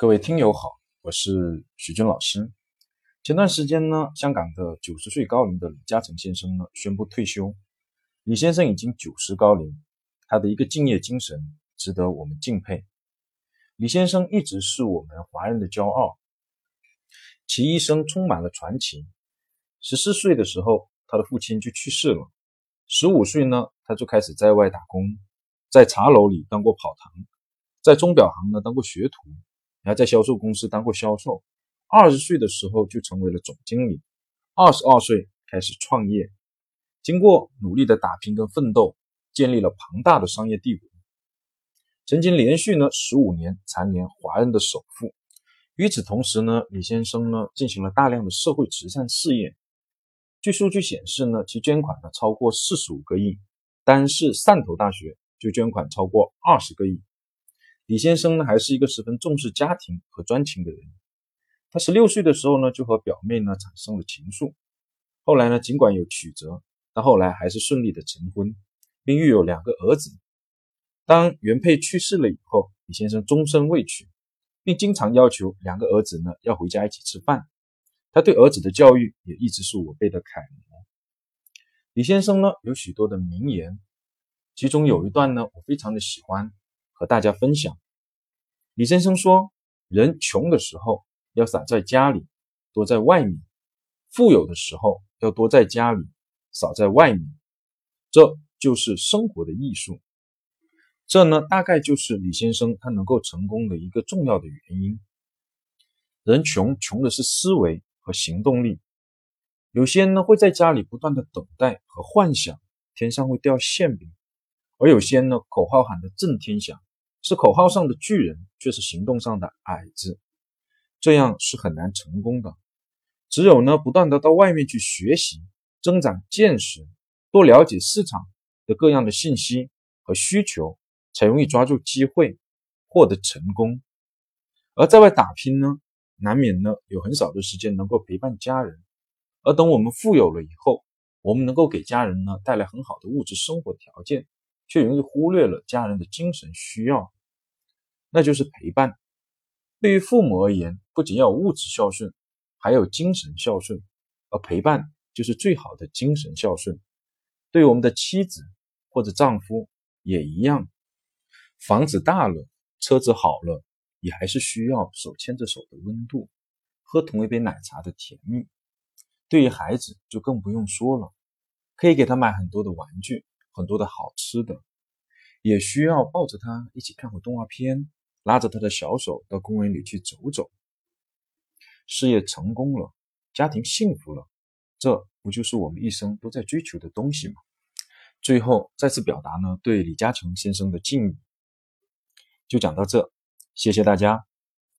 各位听友好，我是徐军老师。前段时间呢，香港的九十岁高龄的李嘉诚先生呢宣布退休。李先生已经九十高龄，他的一个敬业精神值得我们敬佩。李先生一直是我们华人的骄傲，其一生充满了传奇。十四岁的时候，他的父亲就去世了。十五岁呢，他就开始在外打工，在茶楼里当过跑堂，在钟表行呢当过学徒。还在销售公司当过销售，二十岁的时候就成为了总经理，二十二岁开始创业，经过努力的打拼跟奋斗，建立了庞大的商业帝国，曾经连续呢十五年蝉联华人的首富。与此同时呢，李先生呢进行了大量的社会慈善事业，据数据显示呢，其捐款呢超过四十五个亿，单是汕头大学就捐款超过二十个亿。李先生呢，还是一个十分重视家庭和专情的人。他十六岁的时候呢，就和表妹呢产生了情愫。后来呢，尽管有曲折，但后来还是顺利的成婚，并育有两个儿子。当原配去世了以后，李先生终身未娶，并经常要求两个儿子呢要回家一起吃饭。他对儿子的教育也一直是我辈的楷模。李先生呢有许多的名言，其中有一段呢我非常的喜欢。和大家分享，李先生说：“人穷的时候要少在家里，多在外面；富有的时候要多在家里，少在外面。这就是生活的艺术。这呢，大概就是李先生他能够成功的一个重要的原因。人穷，穷的是思维和行动力。有些人呢会在家里不断的等待和幻想天上会掉馅饼，而有些人呢口号喊的震天响。”是口号上的巨人，却是行动上的矮子，这样是很难成功的。只有呢，不断的到外面去学习，增长见识，多了解市场的各样的信息和需求，才容易抓住机会，获得成功。而在外打拼呢，难免呢有很少的时间能够陪伴家人。而等我们富有了以后，我们能够给家人呢带来很好的物质生活条件。却容易忽略了家人的精神需要，那就是陪伴。对于父母而言，不仅要物质孝顺，还有精神孝顺，而陪伴就是最好的精神孝顺。对我们的妻子或者丈夫也一样，房子大了，车子好了，也还是需要手牵着手的温度，喝同一杯奶茶的甜蜜。对于孩子就更不用说了，可以给他买很多的玩具。很多的好吃的，也需要抱着他一起看会动画片，拉着他的小手到公园里去走走。事业成功了，家庭幸福了，这不就是我们一生都在追求的东西吗？最后再次表达呢对李嘉诚先生的敬意，就讲到这，谢谢大家。